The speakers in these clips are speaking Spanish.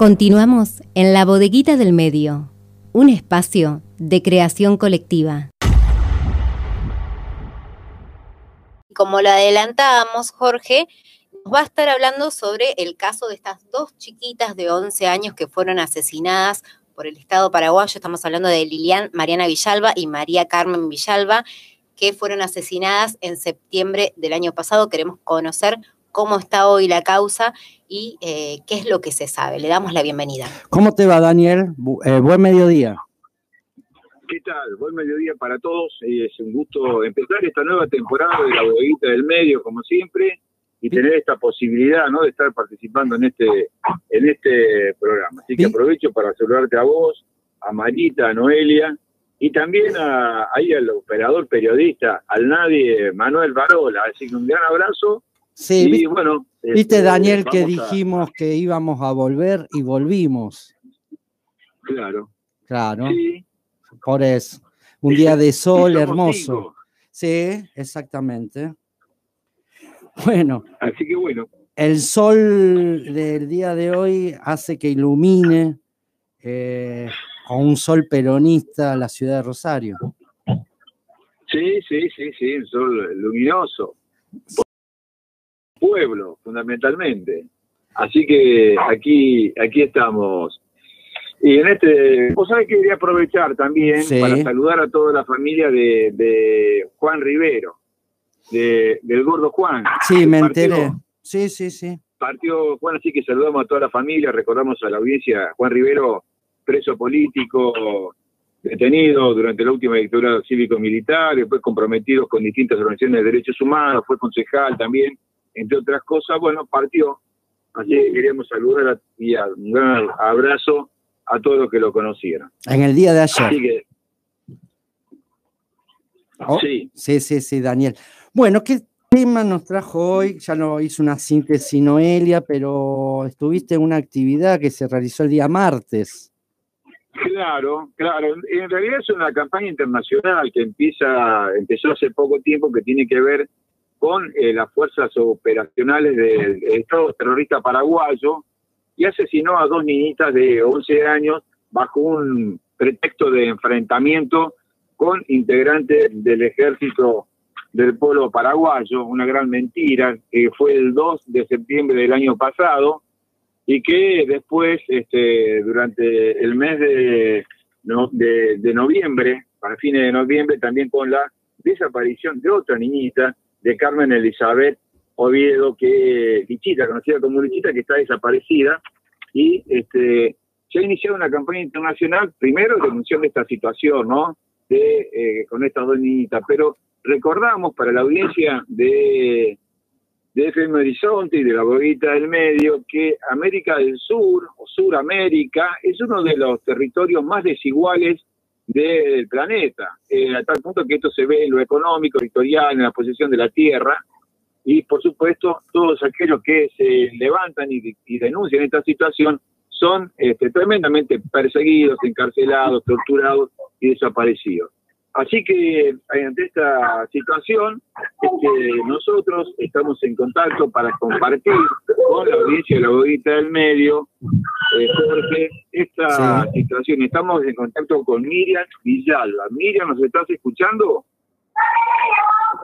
Continuamos en la bodeguita del medio, un espacio de creación colectiva. Como lo adelantábamos, Jorge, nos va a estar hablando sobre el caso de estas dos chiquitas de 11 años que fueron asesinadas por el Estado paraguayo. Estamos hablando de Lilian Mariana Villalba y María Carmen Villalba, que fueron asesinadas en septiembre del año pasado. Queremos conocer cómo está hoy la causa y eh, qué es lo que se sabe. Le damos la bienvenida. ¿Cómo te va, Daniel? Eh, buen mediodía. ¿Qué tal? Buen mediodía para todos. Es un gusto empezar esta nueva temporada de la bodeguita del medio, como siempre, y tener esta posibilidad ¿no? de estar participando en este, en este programa. Así que aprovecho para saludarte a vos, a Marita, a Noelia, y también a, ahí al operador periodista, al nadie Manuel Barola. Así que un gran abrazo. Sí, y, bueno. Viste, este, Daniel, que dijimos que íbamos a volver y volvimos. Claro. Claro. Sí. Por eso. Un día de sol hermoso. Sí, exactamente. Bueno. Así que bueno. El sol del día de hoy hace que ilumine eh, con un sol peronista la ciudad de Rosario. Sí, sí, sí, sí, un sol luminoso. Pueblo, fundamentalmente. Así que aquí, aquí estamos. Y en este, vos sabés que quería aprovechar también para saludar a toda la familia de, Juan Rivero, de, del gordo Juan. Sí, me enteré. Sí, sí, sí. Partió Juan, así que saludamos a toda la familia, recordamos a la audiencia, Juan Rivero preso político, detenido durante la última dictadura cívico-militar, después comprometido con distintas organizaciones de derechos humanos, fue concejal también, entre otras cosas, bueno, partió. Así que queríamos saludar y un gran abrazo a todos los que lo conocieron. En el día de ayer. Así que, oh, sí. Sí, sí, sí, Daniel. Bueno, ¿qué tema nos trajo hoy? Ya no hizo una síntesis Noelia, pero estuviste en una actividad que se realizó el día martes. Claro, claro. En realidad es una campaña internacional que empieza, empezó hace poco tiempo que tiene que ver con eh, las fuerzas operacionales del Estado terrorista paraguayo y asesinó a dos niñitas de 11 años bajo un pretexto de enfrentamiento con integrantes del ejército del pueblo paraguayo, una gran mentira, que fue el 2 de septiembre del año pasado, y que después, este, durante el mes de, de, noviembre, para fines de noviembre, también con la desaparición de otra niñita, de Carmen Elizabeth Oviedo, que Lichita, conocida como Lichita, que está desaparecida, y este, se ha iniciado una campaña internacional, primero denunciando esta situación, ¿no? De, eh, con estas dos niñitas, pero recordamos para la audiencia de de FM Horizonte y de la Boguita del Medio que América del Sur o Suramérica es uno de los territorios más desiguales del planeta, eh, a tal punto que esto se ve en lo económico, territorial, en la posesión de la tierra, y por supuesto todos aquellos que se levantan y, denuncian esta situación son este, tremendamente perseguidos, encarcelados, torturados y desaparecidos. Así que eh, ante esta situación, nosotros estamos en contacto para compartir con la audiencia de la audita del medio, eh, porque esta situación, estamos en contacto con Miriam Villalba. Miriam, ¿nos estás escuchando?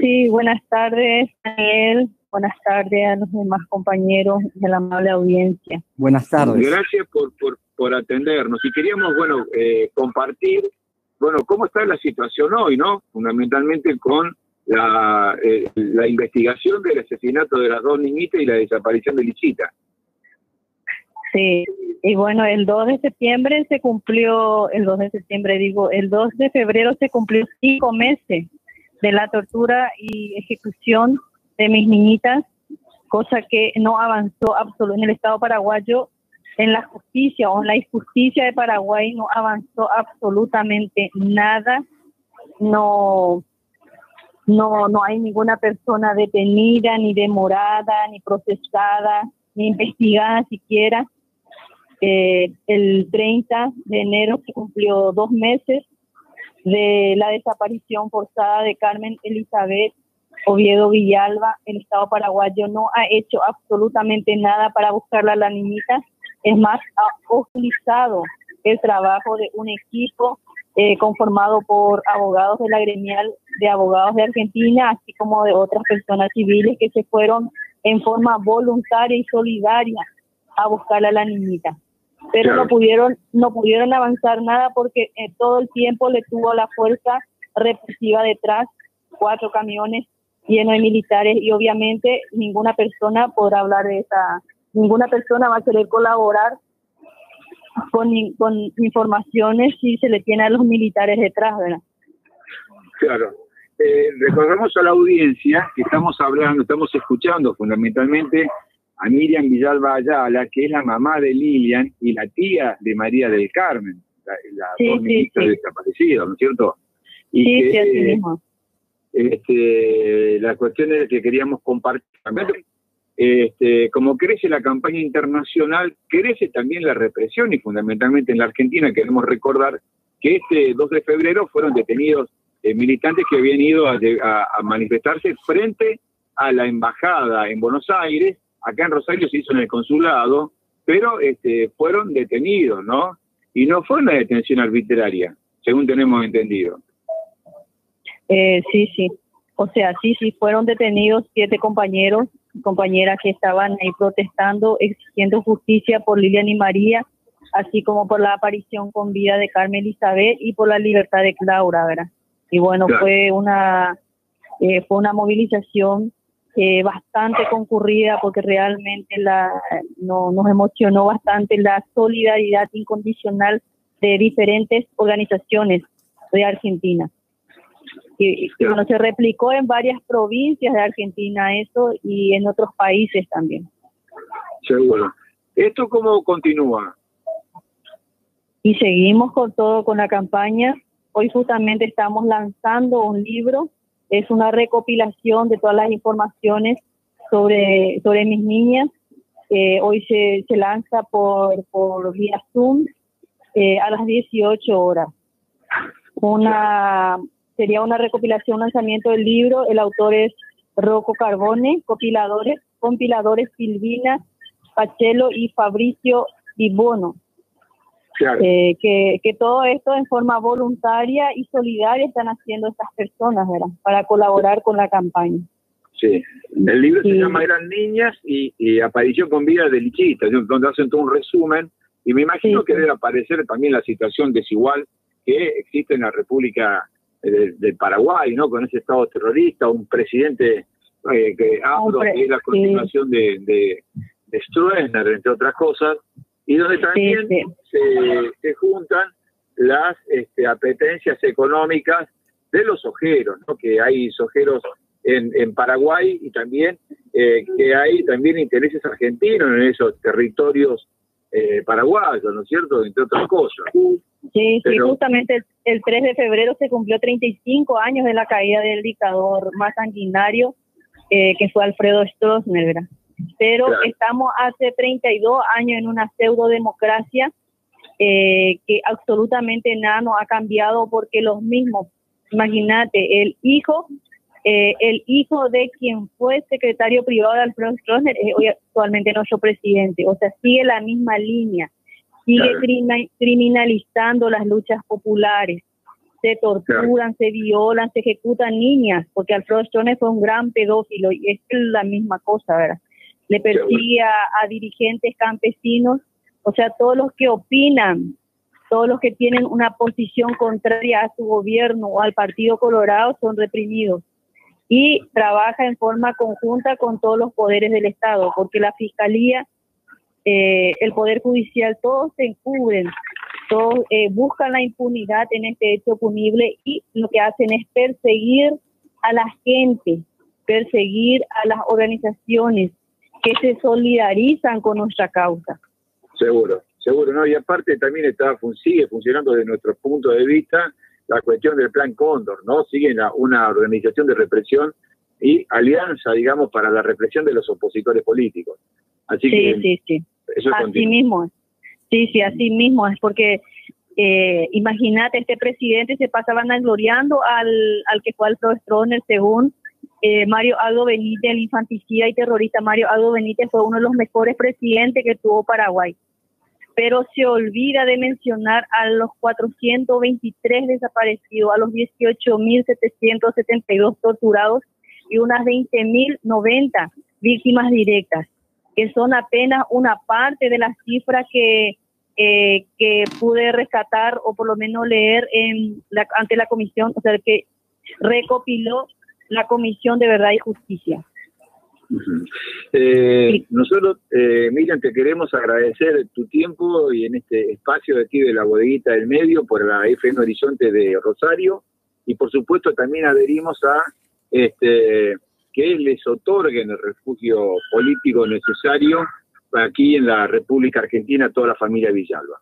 Sí, buenas tardes, Daniel. Buenas tardes a los demás compañeros de la amable audiencia. Buenas tardes. Gracias por, por, por atendernos. Y queríamos, bueno, eh, compartir bueno, ¿cómo está la situación hoy, no? Fundamentalmente con la, eh, la investigación del asesinato de las dos niñitas y la desaparición de Lichita. Sí, y bueno, el 2 de septiembre se cumplió, el 2 de septiembre digo, el 2 de febrero se cumplió cinco meses de la tortura y ejecución de mis niñitas, cosa que no avanzó absolutamente en el Estado paraguayo en la justicia o en la injusticia de Paraguay no avanzó absolutamente nada, no, no, no hay ninguna persona detenida, ni demorada, ni procesada, ni investigada siquiera. Eh, el 30 de enero se cumplió dos meses de la desaparición forzada de Carmen Elizabeth Oviedo Villalba. El Estado paraguayo no ha hecho absolutamente nada para buscarla a la niñita Es más, ha hostilizado el trabajo de un equipo eh, conformado por abogados de la gremial de abogados de Argentina, así como de otras personas civiles que se fueron en forma voluntaria y solidaria a buscar a la niñita. Pero no pudieron no pudieron avanzar nada porque eh, todo el tiempo le tuvo la fuerza represiva detrás, cuatro camiones llenos de militares y obviamente ninguna persona podrá hablar de esa, ninguna persona va a querer colaborar con, con informaciones si se le tiene a los militares detrás, ¿verdad? Claro. Eh, recordamos a la audiencia que estamos hablando, estamos escuchando fundamentalmente a Miriam Villalba Ayala, que es la mamá de Lilian y la tía de María del Carmen, la, dos ministras desaparecidos, ¿no es cierto? Y sí, sí, así mismo. Este, la cuestión es que queríamos compartir. Este, como crece la campaña internacional, crece también la represión y fundamentalmente en la Argentina queremos recordar que este 2 de febrero fueron detenidos eh, militantes que habían ido a, manifestarse frente a la embajada en Buenos Aires, acá en Rosario se hizo en el consulado, pero este, fueron detenidos, ¿no? Y no fue una detención arbitraria, según tenemos entendido. Eh, sí, sí. O sea, sí, sí, fueron detenidos siete compañeros compañeras que estaban ahí protestando, exigiendo justicia por Lilian y María, así como por la aparición con vida de Carmen Elizabeth y por la libertad de Laura, ¿verdad? Y bueno, fue una eh, fue una movilización eh, bastante concurrida porque realmente la no, nos emocionó bastante la solidaridad incondicional de diferentes organizaciones de Argentina. Y, bueno, se replicó en varias provincias de Argentina eso y en otros países también. Seguro. ¿Esto cómo continúa? Y seguimos con todo, con la campaña. Hoy justamente estamos lanzando un libro, es una recopilación de todas las informaciones sobre, sobre mis niñas. Eh, hoy se, se lanza por, por vía Zoom eh, a las 18 horas. Una, sería una recopilación, un lanzamiento del libro. El autor es Rocco Carbone, compiladores, compiladores Silvina Pachelo y Fabricio Ibono. Eh, que, que todo esto en forma voluntaria y solidaria están haciendo estas personas, ¿verdad? Para colaborar con la campaña. Sí, el libro se llama Eran Niñas y, y, Aparición con Vida de Lichita, donde hacen todo un resumen y me imagino que debe aparecer también la situación desigual que existe en la República del, Paraguay, ¿no? Con ese Estado terrorista, un presidente eh, que hablo, que es la continuación de, de, Stroessner, entre otras cosas, y donde también Se, juntan las este, apetencias económicas de los ojeros, ¿no? Que hay sojeros en, en Paraguay y también eh, que hay también intereses argentinos en esos territorios eh, paraguayos, ¿no es cierto? Entre otras cosas. Sí, sí, justamente el, 3 de febrero se cumplió 35 años de la caída del dictador más sanguinario, eh, que fue Alfredo Stroessner, Pero estamos hace 32 años en una pseudo democracia eh, que absolutamente nada nos ha cambiado porque los mismos, imagínate, el hijo eh, el hijo de quien fue secretario privado de Alfredo Stroessner es hoy actualmente nuestro presidente. O sea, sigue la misma línea sigue criminalizando las luchas populares. Se torturan, se violan, se ejecutan niñas, porque Alfredo Stones fue un gran pedófilo y es la misma cosa, ¿verdad? Le persigue a, dirigentes campesinos, o sea, todos los que opinan, todos los que tienen una posición contraria a su gobierno o al Partido Colorado son reprimidos y trabaja en forma conjunta con todos los poderes del Estado, porque la Fiscalía eh, el Poder Judicial, todos se encubren, todos eh, buscan la impunidad en este hecho punible y lo que hacen es perseguir a la gente, perseguir a las organizaciones que se solidarizan con nuestra causa. Seguro, seguro, ¿no? Y aparte también está, sigue funcionando desde nuestro punto de vista la cuestión del Plan Cóndor, ¿no? Sigue una organización de represión y alianza, digamos, para la represión de los opositores políticos. Así sí, sí, sí así mismo Sí, sí, así mismo es porque eh, imagínate, este presidente se pasaba gloriando al, al que fue Alfredo Stroessner, según eh, Mario Aldo Benítez, el infanticida y terrorista Mario Aldo Benítez fue uno de los mejores presidentes que tuvo Paraguay. pero se olvida de mencionar a los 423 desaparecidos, a los 18.772 torturados y unas 20.090 víctimas directas, que son apenas una parte de las cifras que, eh, que pude rescatar o por lo menos leer en ante la comisión, o sea, que recopiló la Comisión de Verdad y Justicia. Eh, nosotros, eh, Miriam, te queremos agradecer tu tiempo y en este espacio de aquí de la bodeguita del medio por la FN Horizonte de Rosario. Y por supuesto también adherimos a este que les otorguen el refugio político necesario aquí en la República Argentina a toda la familia Villalba.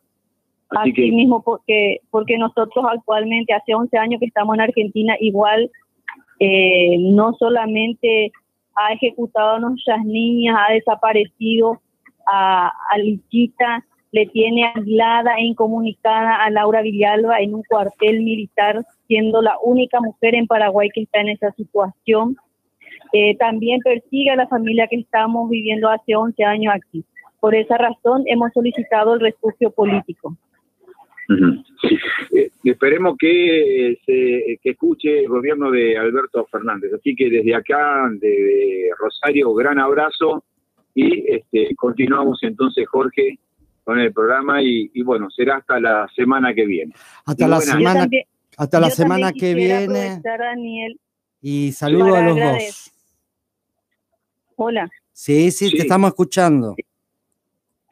Así, mismo, porque, porque nosotros actualmente, hace 11 años que estamos en Argentina, igual eh, no solamente ha ejecutado a nuestras niñas, ha desaparecido a, a Lichita, le tiene aislada e incomunicada a Laura Villalba en un cuartel militar, siendo la única mujer en Paraguay que está en esa situación. Eh, también persigue a la familia que estamos viviendo hace 11 años aquí. Por esa razón hemos solicitado el refugio político. Eh, esperemos que se que escuche el gobierno de Alberto Fernández. Así que desde acá, de, Rosario, gran abrazo y este, continuamos entonces, Jorge, con el programa y, bueno, será hasta la semana que viene. Hasta la semana, hasta la semana que viene. y saludo a los dos. Hola. Sí, sí, te estamos escuchando.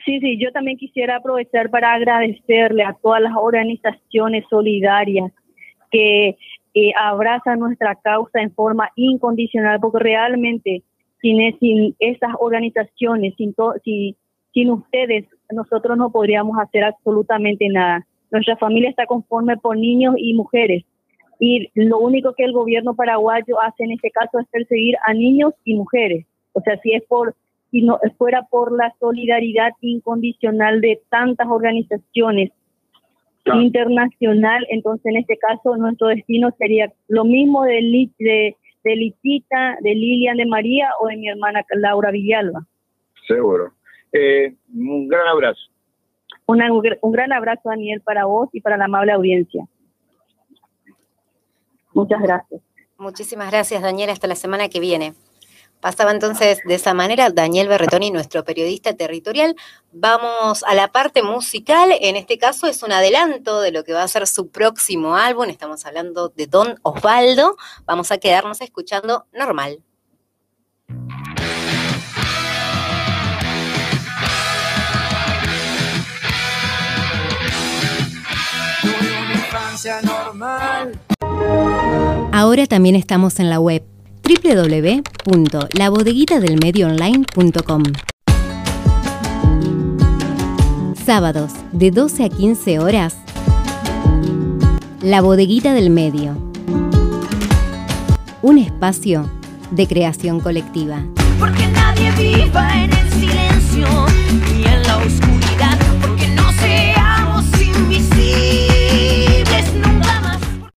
Sí, sí, yo también quisiera aprovechar para agradecerle a todas las organizaciones solidarias que abrazan nuestra causa en forma incondicional, porque realmente sin, sin esas organizaciones, sin, sin ustedes, nosotros no podríamos hacer absolutamente nada. Nuestra familia está conforme por niños y mujeres. Y lo único que el gobierno paraguayo hace en este caso es perseguir a niños y mujeres. O sea, si es por si no fuera por la solidaridad incondicional de tantas organizaciones internacional, entonces en este caso nuestro destino sería lo mismo de, de, de Lichita, de Lilian de María o de mi hermana Laura Villalba. Seguro. Eh, un gran abrazo. un gran abrazo, Daniel, para vos y para la amable audiencia. Muchas gracias. Muchísimas gracias, Daniel. Hasta la semana que viene. Pasaba entonces de esa manera Daniel Berretoni, nuestro periodista territorial. Vamos a la parte musical. En este caso es un adelanto de lo que va a ser su próximo álbum. Estamos hablando de Don Osvaldo. Vamos a quedarnos escuchando normal. Ahora también estamos en la web www.labodeguitadelmedioonline.com. Sábados de 12 a 15 horas. La Bodeguita del Medio. Un espacio de creación colectiva. Porque nadie viva en el silencio y en la oscuridad,